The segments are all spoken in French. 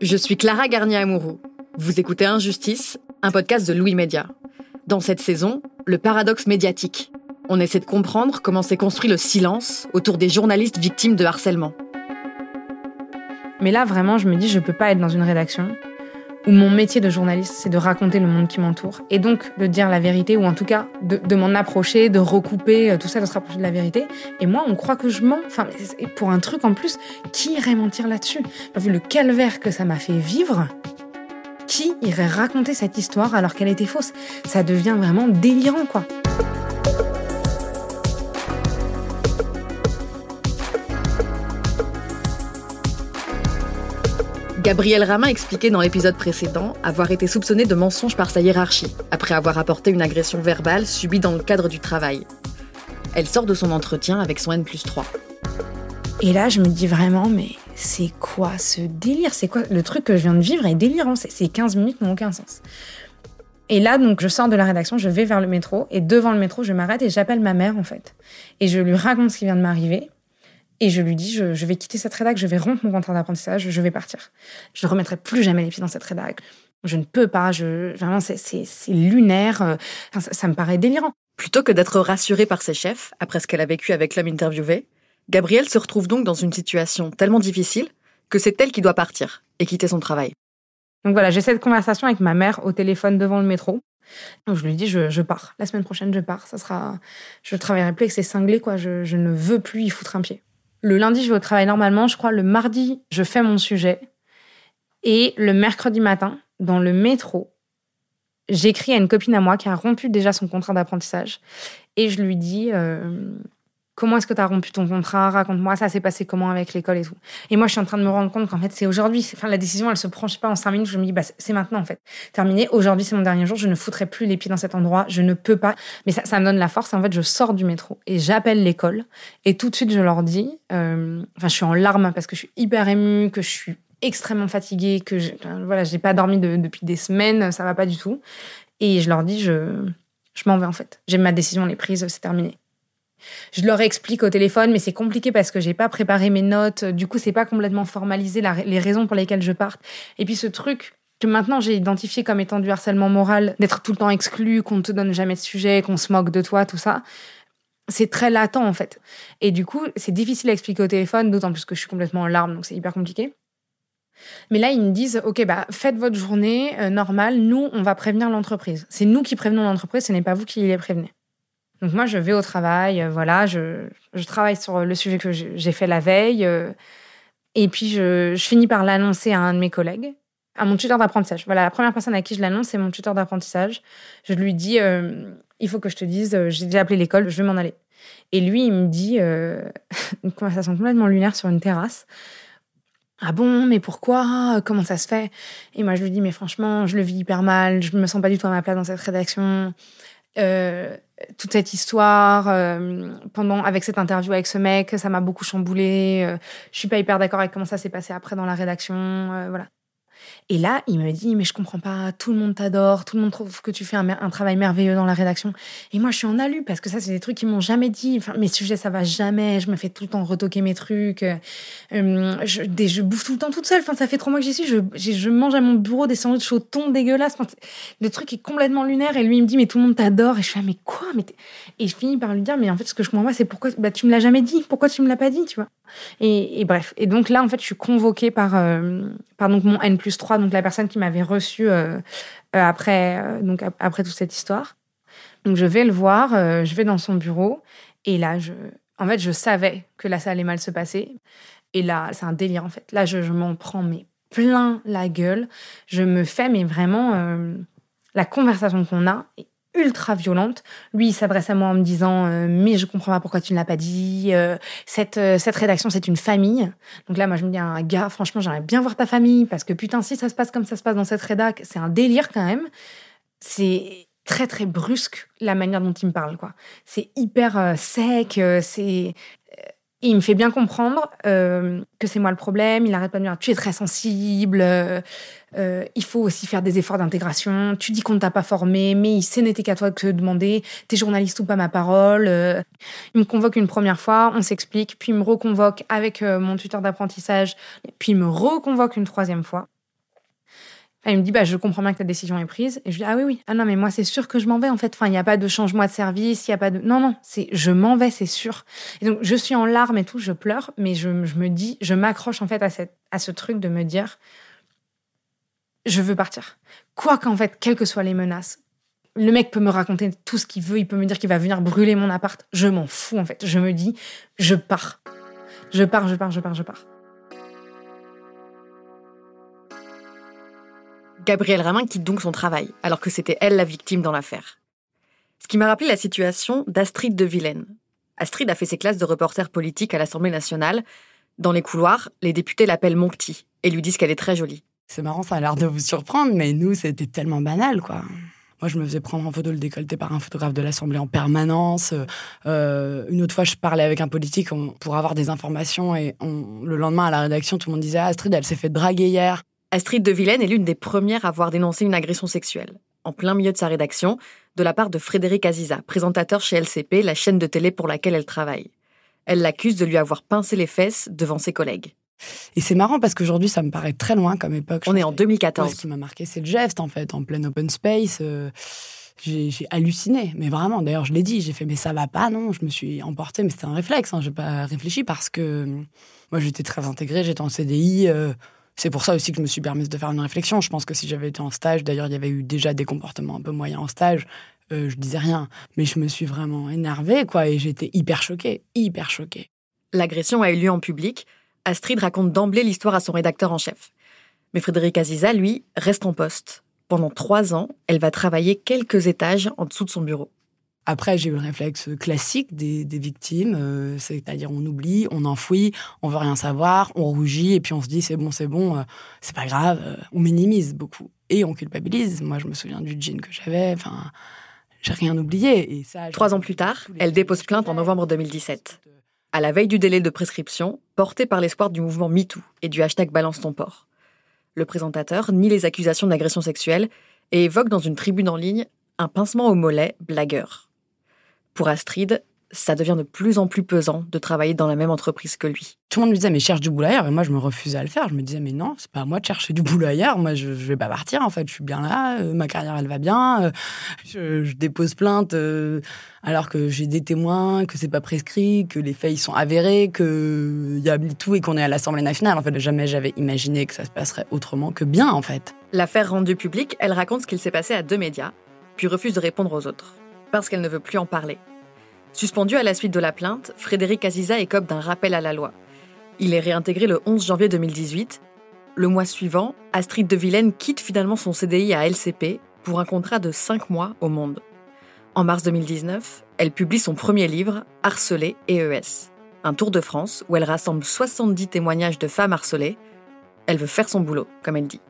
Je suis Clara Garnier-Amouroux. Vous écoutez Injustice, un podcast de Louis Média. Dans cette saison, le paradoxe médiatique. On essaie de comprendre comment s'est construit le silence autour des journalistes victimes de harcèlement. Mais là, vraiment, je me dis, je peux pas être dans une rédaction où mon métier de journaliste, c'est de raconter le monde qui m'entoure. Et donc, de dire la vérité, ou en tout cas, de, m'en approcher, de recouper, euh, tout ça, de se rapprocher de la vérité. Et moi, on croit que je mens. Enfin, pour un truc en plus, qui irait mentir là-dessus? Vu le calvaire que ça m'a fait vivre, qui irait raconter cette histoire alors qu'elle était fausse? Ça devient vraiment délirant, quoi. Gabriel Rama expliquait dans l'épisode précédent avoir été soupçonné de mensonge par sa hiérarchie, après avoir apporté une agression verbale subie dans le cadre du travail. Elle sort de son entretien avec son N plus 3. Et là, je me dis vraiment, mais c'est quoi ce délire? C'est quoi? Le truc que je viens de vivre est délirant. Ces 15 minutes n'ont aucun sens. Et là, donc, je sors de la rédaction, je vais vers le métro, et devant le métro, je m'arrête et j'appelle ma mère, en fait. Et je lui raconte ce qui vient de m'arriver. Et je lui dis, je, vais quitter cette rédac, je vais rompre mon contrat d'apprentissage, je vais partir. Je ne remettrai plus jamais les pieds dans cette rédac. Je ne peux pas, je, vraiment, c'est lunaire. Euh, ça, me paraît délirant. Plutôt que d'être rassurée par ses chefs, après ce qu'elle a vécu avec l'homme interviewé, Gabrielle se retrouve donc dans une situation tellement difficile que c'est elle qui doit partir et quitter son travail. Donc voilà, j'ai cette conversation avec ma mère au téléphone devant le métro. Donc je lui dis, je, je, pars. La semaine prochaine, je pars. Ça sera, je travaillerai plus avec ces cinglés, quoi. Je, je ne veux plus y foutre un pied. Le lundi, je vais au travail normalement. Je crois le mardi, je fais mon sujet. Et le mercredi matin, dans le métro, j'écris à une copine à moi qui a rompu déjà son contrat d'apprentissage. Et je lui dis euh, Comment est-ce que tu as rompu ton contrat? Raconte-moi, ça s'est passé comment avec l'école et tout? Et moi, je suis en train de me rendre compte qu'en fait, c'est aujourd'hui. Enfin, la décision, elle se prend, je sais pas, en cinq minutes. Je me dis, bah, c'est maintenant, en fait. Terminé. Aujourd'hui, c'est mon dernier jour. Je ne foutrai plus les pieds dans cet endroit. Je ne peux pas. Mais ça, ça me donne la force. En fait, je sors du métro et j'appelle l'école. Et tout de suite, je leur dis, euh, enfin, je suis en larmes parce que je suis hyper émue, que je suis extrêmement fatiguée, que je, voilà, j'ai pas dormi depuis des semaines. Ça va pas du tout. Et je leur dis, je, je m'en vais, en fait. J'ai ma décision, elle est prise, c'est terminé. Je leur explique au téléphone, mais c'est compliqué parce que j'ai pas préparé mes notes. Du coup, c'est pas complètement formalisé les raisons pour lesquelles je parte. Et puis ce truc que maintenant j'ai identifié comme étant du harcèlement moral, d'être tout le temps exclu, qu'on ne te donne jamais de sujet, qu'on se moque de toi, tout ça. C'est très latent en fait. Et du coup, c'est difficile à expliquer au téléphone, d'autant plus que je suis complètement en larmes, donc c'est hyper compliqué. Mais là, ils me disent, OK, bah, faites votre journée euh, normale. Nous, on va prévenir l'entreprise. C'est nous qui prévenons l'entreprise, ce n'est pas vous qui les prévenez. Donc moi, je vais au travail, euh, voilà, je, travaille sur le sujet que j'ai fait la veille. Euh, et puis, je, finis par l'annoncer à un de mes collègues, à mon tuteur d'apprentissage. Voilà, la première personne à qui je l'annonce, c'est mon tuteur d'apprentissage. Je lui dis, euh, il faut que je te dise, j'ai déjà appelé l'école, je vais m'en aller. Et lui, il me dit, une conversation complètement lunaire sur une terrasse. Ah bon, mais pourquoi? Comment ça se fait Et moi, je lui dis, mais franchement, je le vis hyper mal, je me sens pas du tout à ma place dans cette rédaction. Euh, toute cette histoire euh, pendant avec cette interview avec ce mec, ça m'a beaucoup chamboulé. Euh, je suis pas hyper d'accord avec comment ça s'est passé après dans la rédaction, voilà. Et là, il me dit, mais je comprends pas, tout le monde t'adore, tout le monde trouve que tu fais un, travail merveilleux dans la rédaction. Et moi, je suis en alu parce que ça, c'est des trucs qu'ils m'ont jamais dit. Enfin, mes sujets, ça va jamais. Je me fais tout le temps retoquer mes trucs. Euh, je, des, je bouffe tout le temps toute seule. Enfin, ça fait trois mois que j'y suis. Je, mange à mon bureau des sandwichs au thon dégueulasses. le truc est complètement lunaire. Et lui, il me dit, mais tout le monde t'adore. Et je fais, mais quoi? Et je finis par lui dire, mais en fait, ce que je comprends pas, c'est pourquoi bah, tu me l'as jamais dit. Pourquoi tu me l'as pas dit, tu vois? Et, bref. Et donc là, en fait, je suis convoquée par, euh, par donc mon N plus 3, donc la personne qui m'avait reçue euh, euh, après, donc après toute cette histoire. Donc je vais le voir, je vais dans son bureau. Et là, je, en fait, je savais que là, ça allait mal se passer. Et là, c'est un délire, en fait. Là, je, m'en prends mais plein la gueule. Je me fais, mais vraiment, la conversation qu'on a ultra violente. Lui, il s'adresse à moi en me disant euh, mais je comprends pas pourquoi tu ne l'as pas dit. Euh, cette euh, cette rédaction, c'est une famille. Donc là, moi, je me dis un gars, franchement, j'aimerais bien voir ta famille parce que putain, si ça se passe comme ça se passe dans cette rédac, c'est un délire quand même. C'est très très brusque la manière dont il me parle quoi. C'est hyper sec, c'est il me fait bien comprendre euh, que c'est moi le problème. Il n'arrête pas de me dire tu es très sensible. Euh, euh, il faut aussi faire des efforts d'intégration. Tu dis qu'on ne t'a pas formé, mais ce n'était qu'à toi de te demander. T'es journaliste ou pas ma parole. il me convoque une première fois, on s'explique, puis il me reconvoque avec mon tuteur d'apprentissage, puis il me reconvoque une troisième fois. Elle me dit, bah, je comprends bien que ta décision est prise. Et je dis, ah oui, oui. Ah non, mais moi, c'est sûr que je m'en vais, en fait. Il n'y a pas de changement de service, il n'y a pas de. Non, non, c'est je m'en vais, c'est sûr. Et donc, je suis en larmes et tout, je pleure, mais je, je me dis, je m'accroche, en fait, à, cette, à ce truc de me dire, je veux partir. Quoi qu'en fait, quelles que soient les menaces, le mec peut me raconter tout ce qu'il veut, il peut me dire qu'il va venir brûler mon appart. Je m'en fous, en fait. Je me dis, je pars. Je pars, je pars, je pars, je pars. Gabrielle Ramin quitte donc son travail, alors que c'était elle la victime dans l'affaire. Ce qui m'a rappelé la situation d'Astrid de Vilaine. Astrid a fait ses classes de reporter politique à l'Assemblée nationale. Dans les couloirs, les députés l'appellent mon petit et lui disent qu'elle est très jolie. C'est marrant, ça a l'air de vous surprendre, mais nous, c'était tellement banal, quoi. Moi, je me faisais prendre en photo le décolleté par un photographe de l'Assemblée en permanence. Euh, une autre fois, je parlais avec un politique pour avoir des informations et le lendemain, à la rédaction, tout le monde disait ah, Astrid, elle s'est fait draguer hier. Astrid de Vilaine est l'une des premières à avoir dénoncé une agression sexuelle, en plein milieu de sa rédaction, de la part de Frédéric Aziza, présentateur chez LCP, la chaîne de télé pour laquelle elle travaille. Elle l'accuse de lui avoir pincé les fesses devant ses collègues. Et c'est marrant parce qu'aujourd'hui, ça me paraît très loin comme époque. On est en 2014. ce qui m'a marqué, c'est le geste, en fait, en plein open space. Euh, j'ai halluciné, mais vraiment. D'ailleurs, je l'ai dit, j'ai fait, mais ça va pas, non. Je me suis emportée, mais c'était un réflexe. Hein, je n'ai pas réfléchi parce que moi, j'étais très intégrée, j'étais en CDI. Euh, c'est pour ça aussi que je me suis permise de faire une réflexion. Je pense que si j'avais été en stage, d'ailleurs, il y avait eu déjà des comportements un peu moyens en stage, euh, je disais rien. Mais je me suis vraiment énervée, quoi, et j'étais hyper choquée, hyper choquée. L'agression a eu lieu en public. Astrid raconte d'emblée l'histoire à son rédacteur en chef. Mais Frédéric Aziza, lui, reste en poste. Pendant trois ans, elle va travailler quelques étages en dessous de son bureau. Après, j'ai eu le réflexe classique des, victimes, euh, c'est-à-dire on oublie, on enfouit, on veut rien savoir, on rougit et puis on se dit c'est bon, c'est bon, euh, c'est pas grave, euh, on minimise beaucoup et on culpabilise. Moi, je me souviens du jean que j'avais, enfin, j'ai rien oublié. Et ça, Trois ans plus tard, elle dépose plainte en novembre 2017. À la veille du délai de prescription, portée par l'espoir du mouvement MeToo et du hashtag Balance ton port. Le présentateur nie les accusations d'agression sexuelle et évoque dans une tribune en ligne un pincement au mollet blagueur. Pour Astrid, ça devient de plus en plus pesant de travailler dans la même entreprise que lui. Tout le monde me disait, mais cherche du boulot ailleurs. Et moi, je me refusais à le faire. Je me disais, mais non, c'est pas à moi de chercher du boulot ailleurs. Moi, je, vais pas partir, en fait. Je suis bien là. Euh, ma carrière, elle va bien. Euh, je, dépose plainte euh, alors que j'ai des témoins, que c'est pas prescrit, que les faits, ils sont avérés, qu'il y a tout et qu'on est à l'Assemblée nationale. En fait, jamais j'avais imaginé que ça se passerait autrement que bien, en fait. L'affaire rendue publique, elle raconte ce qu'il s'est passé à deux médias, puis refuse de répondre aux autres parce qu'elle ne veut plus en parler. Suspendu à la suite de la plainte, Frédéric Aziza écope d'un rappel à la loi. Il est réintégré le 11 janvier 2018. Le mois suivant, Astrid de Vilaine quitte finalement son CDI à LCP pour un contrat de 5 mois au Monde. En mars 2019, elle publie son premier livre, Harcelé et ES, un tour de France où elle rassemble 70 témoignages de femmes harcelées. Elle veut faire son boulot, comme elle dit.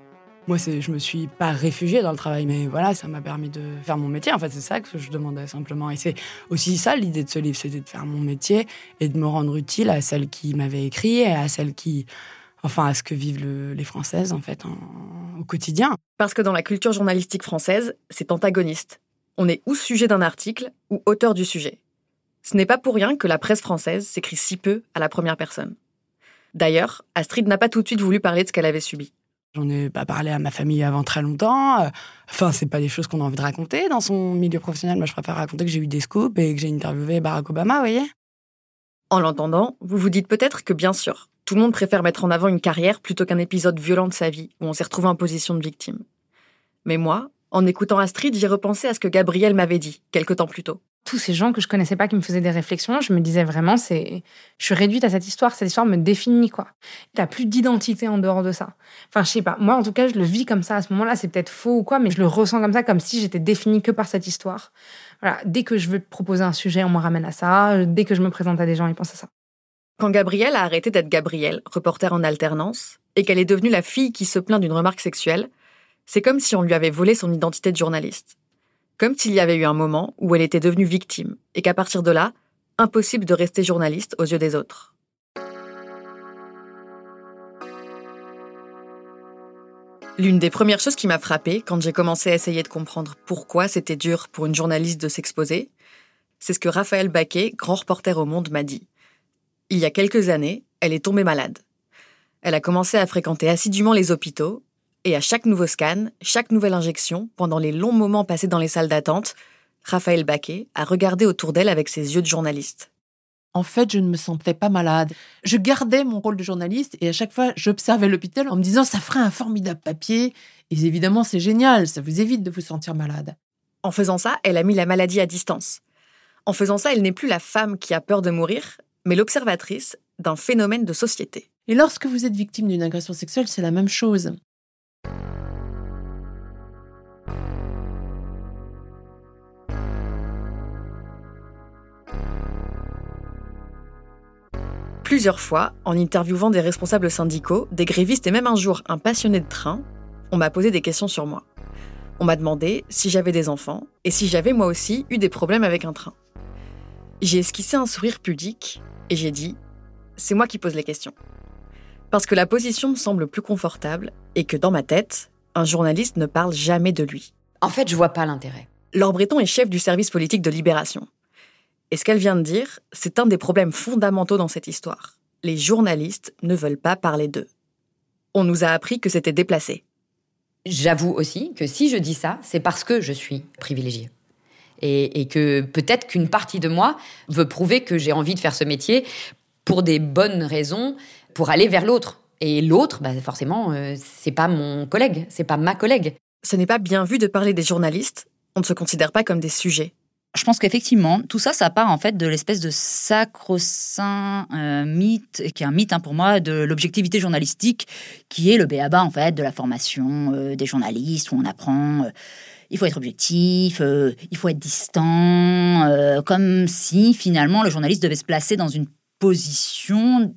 Moi, je me suis pas réfugiée dans le travail, mais voilà, ça m'a permis de faire mon métier. En fait, c'est ça que je demandais simplement. Et c'est aussi ça l'idée de ce livre, c'était de faire mon métier et de me rendre utile à celles qui m'avaient écrit et à celles qui, enfin, à ce que vivent les Françaises, en fait, au quotidien. Parce que dans la culture journalistique française, c'est antagoniste. On est ou sujet d'un article ou auteur du sujet. Ce n'est pas pour rien que la presse française s'écrit si peu à la première personne. D'ailleurs, Astrid n'a pas tout de suite voulu parler de ce qu'elle avait subi. J'en ai pas parlé à ma famille avant très longtemps. Enfin, c'est pas des choses qu'on a envie de raconter dans son milieu professionnel. Moi, je préfère raconter que j'ai eu des scoops et que j'ai interviewé Barack Obama, vous voyez. En l'entendant, vous vous dites peut-être que bien sûr, tout le monde préfère mettre en avant une carrière plutôt qu'un épisode violent de sa vie où on s'est retrouvé en position de victime. Mais moi, en écoutant Astrid, j'ai repensé à ce que Gabriel m'avait dit quelque temps plus tôt tous ces gens que je connaissais pas qui me faisaient des réflexions, je me disais vraiment, c'est, je suis réduite à cette histoire. Cette histoire me définit, quoi. T'as plus d'identité en dehors de ça. Enfin, je sais pas. Moi, en tout cas, je le vis comme ça à ce moment-là. C'est peut-être faux ou quoi, mais je le ressens comme ça, comme si j'étais définie que par cette histoire. Voilà. Dès que je veux proposer un sujet, on me ramène à ça. Dès que je me présente à des gens, ils pensent à ça. Quand Gabrielle a arrêté d'être Gabrielle, reporter en alternance, et qu'elle est devenue la fille qui se plaint d'une remarque sexuelle, c'est comme si on lui avait volé son identité de journaliste comme s'il y avait eu un moment où elle était devenue victime, et qu'à partir de là, impossible de rester journaliste aux yeux des autres. L'une des premières choses qui m'a frappée quand j'ai commencé à essayer de comprendre pourquoi c'était dur pour une journaliste de s'exposer, c'est ce que Raphaël Baquet, grand reporter au Monde, m'a dit. Il y a quelques années, elle est tombée malade. Elle a commencé à fréquenter assidûment les hôpitaux, Et à chaque nouveau scan, chaque nouvelle injection, pendant les longs moments passés dans les salles d'attente, Raphaël Baquet a regardé autour d'elle avec ses yeux de journaliste. En fait, je ne me sentais pas malade. Je gardais mon rôle de journaliste et à chaque fois, j'observais l'hôpital en me disant ça ferait un formidable papier. Et évidemment, c'est génial, ça vous évite de vous sentir malade. En faisant ça, elle a mis la maladie à distance. En faisant ça, elle n'est plus la femme qui a peur de mourir, mais l'observatrice d'un phénomène de société. Et lorsque vous êtes victime d'une agression sexuelle, c'est la même chose. Plusieurs fois, en interviewant des responsables syndicaux, des grévistes et même un jour un passionné de train, on m'a posé des questions sur moi. On m'a demandé si j'avais des enfants et si j'avais moi aussi eu des problèmes avec un train. J'ai esquissé un sourire pudique et j'ai dit C'est moi qui pose les questions. Parce que la position me semble plus confortable et que dans ma tête, un journaliste ne parle jamais de lui. En fait, je vois pas l'intérêt. Laure Breton est chef du service politique de Libération. Et ce qu'elle vient de dire, c'est un des problèmes fondamentaux dans cette histoire. Les journalistes ne veulent pas parler d'eux. On nous a appris que c'était déplacé. J'avoue aussi que si je dis ça, c'est parce que je suis privilégiée. Et, que peut-être qu'une partie de moi veut prouver que j'ai envie de faire ce métier pour des bonnes raisons, pour aller vers l'autre. Et l'autre, bah forcément, euh, c'est pas mon collègue, c'est pas ma collègue. Ce n'est pas bien vu de parler des journalistes. On ne se considère pas comme des sujets je pense qu'effectivement, tout ça, ça part en fait de l'espèce de sacro-saint euh, mythe, qui est un mythe hein, pour moi, de l'objectivité journalistique, qui est le béaba en fait de la formation euh, des journalistes, où on apprend, euh, il faut être objectif, il faut être distant, comme si finalement le journaliste devait se placer dans une position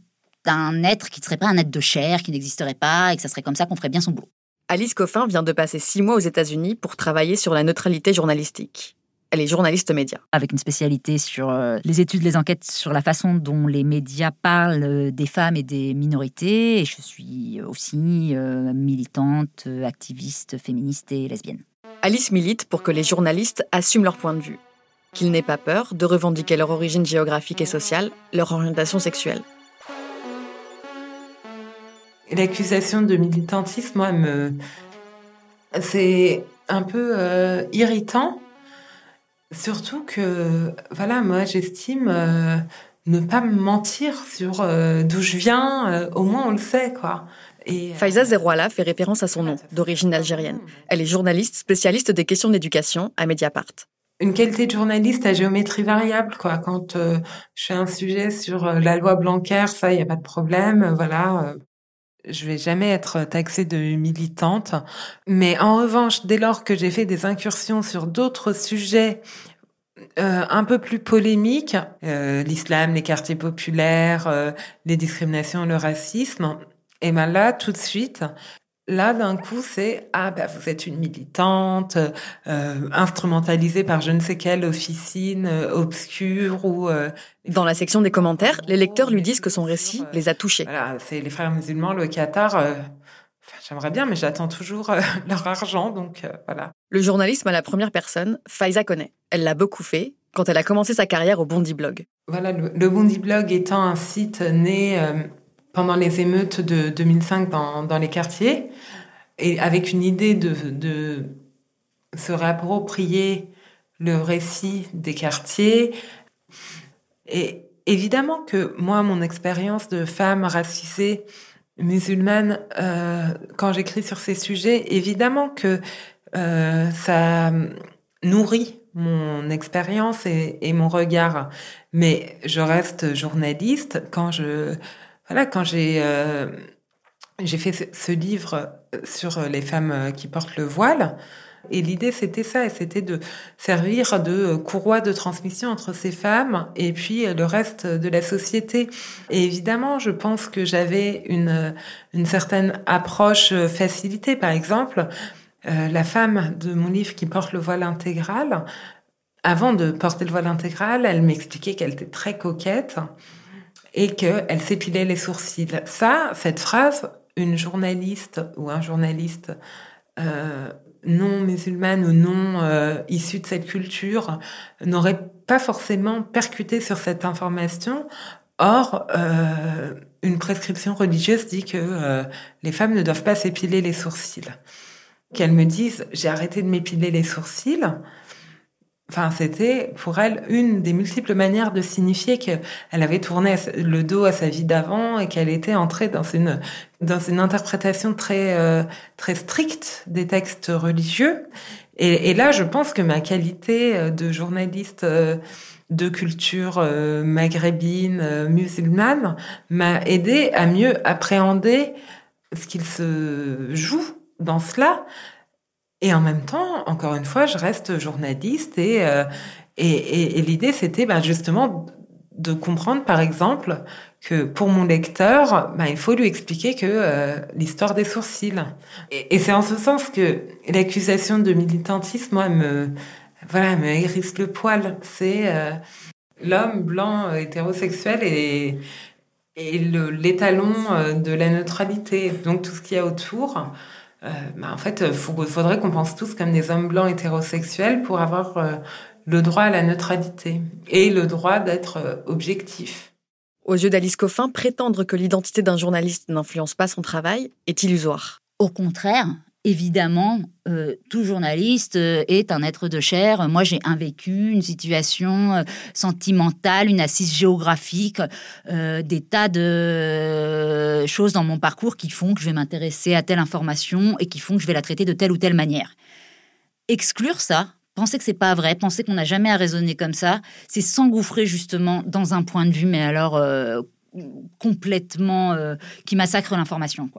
d'un être qui ne serait pas un être de chair, qui n'existerait pas, et que ça serait comme ça qu'on ferait bien son boulot. Alice Coffin vient de passer six mois aux États-Unis pour travailler sur la neutralité journalistique. Elle est journaliste média. Avec une spécialité sur euh, les études, les enquêtes sur la façon dont les médias parlent euh, des femmes et des minorités. Et je suis aussi euh, militante, activiste, féministe et lesbienne. Alice milite pour que les journalistes assument leur point de vue, qu'ils n'aient pas peur de revendiquer leur origine géographique et sociale, leur orientation sexuelle. L'accusation de militantisme, moi, me... c'est un peu irritant Surtout que, voilà, moi, j'estime euh, ne pas mentir sur euh, d'où je viens. Euh, au moins, on le sait, quoi. Et, Faiza Zerouala fait référence à son nom, d'origine algérienne. Elle est journaliste spécialiste des questions d'éducation à Mediapart. Une qualité de journaliste à géométrie variable, quoi. Quand je fais un sujet sur la loi Blanquer, ça, il n'y a pas de problème. Voilà, je vais jamais être taxée de militante, mais en revanche, dès lors que j'ai fait des incursions sur d'autres sujets euh, un peu plus polémiques, euh, l'islam, les quartiers populaires, euh, les discriminations, le racisme, et ben là, tout de suite, Là, d'un coup, c'est ah ben vous êtes une militante euh, instrumentalisée par je ne sais quelle officine euh, obscure ou euh, dans la section des commentaires, les lecteurs lui disent que son récit les a touchés. Voilà, c'est les frères musulmans, le Qatar. J'aimerais bien, mais j'attends toujours leur argent, donc voilà. Le journalisme à la première personne, Faiza connaît. Elle l'a beaucoup fait quand elle a commencé sa carrière au Bondi Blog. Voilà, le, le Bondi Blog étant un site né pendant les émeutes de 2005 dans, dans les quartiers, et avec une idée de, de se réapproprier le récit des quartiers. Et évidemment que moi, mon expérience de femme racisée musulmane, euh, quand j'écris sur ces sujets, évidemment que euh, ça nourrit mon expérience et, et, mon regard. Mais je reste journaliste quand je voilà, quand j'ai euh, fait ce livre sur les femmes qui portent le voile, et l'idée c'était ça, c'était de servir de courroie de transmission entre ces femmes et puis le reste de la société. Et évidemment, je pense que j'avais une une certaine approche facilitée. Par exemple, euh, la femme de mon livre qui porte le voile intégral, avant de porter le voile intégral, elle m'expliquait qu'elle était très coquette et qu'elle s'épilait les sourcils. Ça, cette phrase, une journaliste ou un journaliste euh, non musulmane ou non euh, issu de cette culture n'aurait pas forcément percuté sur cette information. Or, euh, une prescription religieuse dit que euh, les femmes ne doivent pas s'épiler les sourcils. Qu'elles me disent j'ai arrêté de m'épiler les sourcils. Enfin, c'était pour elle une des multiples manières de signifier qu'elle avait tourné le dos à sa vie d'avant et qu'elle était entrée dans une dans une interprétation très euh, très stricte des textes religieux. Et, là, je pense que ma qualité euh, de journaliste de culture euh, maghrébine, euh, musulmane, m'a aidé à mieux appréhender ce qu'il se joue dans cela. Et en même temps, encore une fois, je reste journaliste et, euh, et, l'idée, c'était ben, justement de comprendre, par exemple, que pour mon lecteur, ben, il faut lui expliquer que l'histoire des sourcils. Et, et c'est en ce sens que l'accusation de militantisme, moi, me, voilà, me hérisse le poil. C'est euh, l'homme blanc euh, hétérosexuel et, et l'étalon euh, de la neutralité. Donc tout ce qu'il y a autour, bah, en fait, il faudrait qu'on pense tous comme des hommes blancs hétérosexuels pour avoir le droit à la neutralité et le droit d'être objectif. Aux yeux d'Alice Coffin, prétendre que l'identité d'un journaliste n'influence pas son travail est illusoire. Au contraire, évidemment, euh, tout journaliste euh, est un être de chair. Moi, j'ai un vécu, une situation euh, sentimentale, une assise géographique, des tas de choses dans mon parcours qui font que je vais m'intéresser à telle information et qui font que je vais la traiter de telle ou telle manière. Exclure ça, penser que c'est pas vrai, penser qu'on n'a jamais à raisonner comme ça, c'est s'engouffrer justement dans un point de vue, mais alors complètement qui massacre l'information.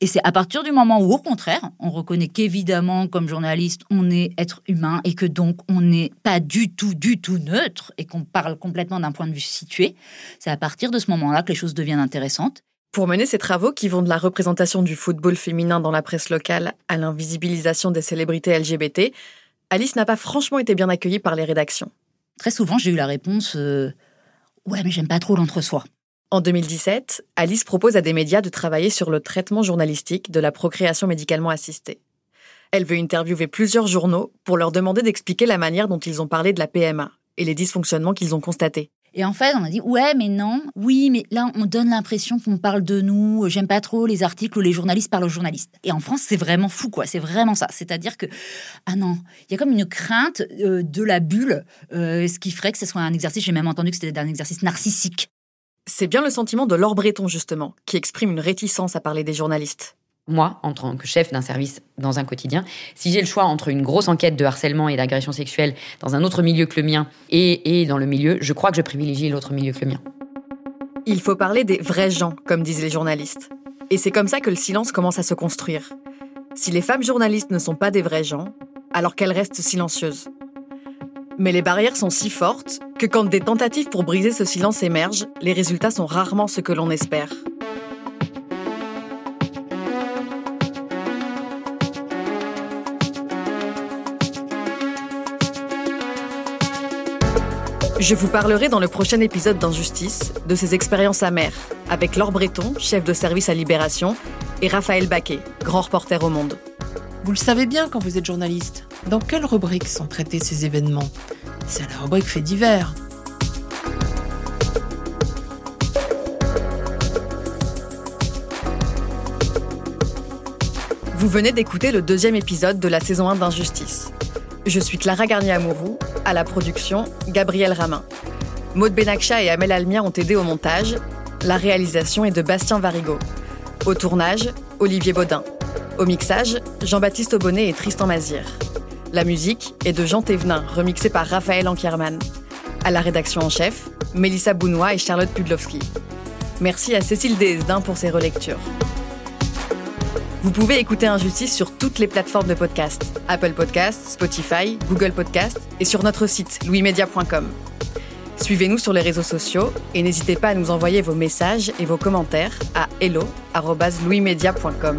Et c'est à partir du moment où, au contraire, on reconnaît qu'évidemment, comme journaliste, on est être humain et que donc on n'est pas du tout, du tout neutre et qu'on parle complètement d'un point de vue situé, c'est à partir de ce moment-là que les choses deviennent intéressantes. Pour mener ces travaux qui vont de la représentation du football féminin dans la presse locale à l'invisibilisation des célébrités LGBT, Alice n'a pas franchement été bien accueillie par les rédactions. Très souvent, j'ai eu la réponse euh, Ouais, mais j'aime pas trop l'entre-soi. En 2017, Alice propose à des médias de travailler sur le traitement journalistique de la procréation médicalement assistée. Elle veut interviewer plusieurs journaux pour leur demander d'expliquer la manière dont ils ont parlé de la PMA et les dysfonctionnements qu'ils ont constatés. Et en fait, on a dit ouais, mais non, oui, mais là, on donne l'impression qu'on parle de nous. J'aime pas trop les articles où les journalistes parlent aux journalistes. Et en France, c'est vraiment fou, quoi. C'est vraiment ça. C'est-à-dire que ah non, il y a comme une crainte euh, de la bulle, euh, ce qui ferait que ce soit un exercice. J'ai même entendu que c'était un exercice narcissique. C'est bien le sentiment de Laure Breton, justement, qui exprime une réticence à parler des journalistes. Moi, en tant que chef d'un service dans un quotidien, si j'ai le choix entre une grosse enquête de harcèlement et d'agression sexuelle dans un autre milieu que le mien et, et dans le milieu, je crois que je privilégie l'autre milieu que le mien. Il faut parler des vrais gens, comme disent les journalistes. Et c'est comme ça que le silence commence à se construire. Si les femmes journalistes ne sont pas des vrais gens, alors qu'elles restent silencieuses. Mais les barrières sont si fortes que quand des tentatives pour briser ce silence émergent, les résultats sont rarement ce que l'on espère. Je vous parlerai dans le prochain épisode d'Injustice de ces expériences amères avec Laure Breton, chef de service à Libération, et Raphaël Baquet, grand reporter au Monde. Vous le savez bien quand vous êtes journaliste. Dans quelle rubrique sont traités ces événements? C'est la rubrique Faits divers. Vous venez d'écouter le deuxième épisode de la saison 1 d'Injustice. Je suis Clara Garnier-Amouroux, à la production, Gabriel Ramin. Maud Benakcha et Amel Almia ont aidé au montage. La réalisation est de Bastien Varigo. Au tournage, Olivier Baudin. Au mixage, Jean-Baptiste Aubonnet et Tristan Mazir. La musique est de Jean Thévenin, remixée par Raphaël Ankierman. À la rédaction en chef, Mélissa Bounois et Charlotte Pudlowski. Merci à Cécile Desdin pour ses relectures. Vous pouvez écouter Injustice sur toutes les plateformes de podcast Apple Podcasts, Spotify, Google Podcasts et sur notre site louismedia.com. Suivez-nous sur les réseaux sociaux et n'hésitez pas à nous envoyer vos messages et vos commentaires à hello@louismedia.com.